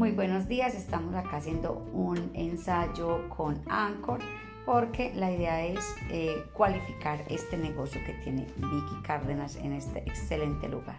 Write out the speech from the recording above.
Muy buenos días, estamos acá haciendo un ensayo con Anchor porque la idea es eh, cualificar este negocio que tiene Vicky Cárdenas en este excelente lugar.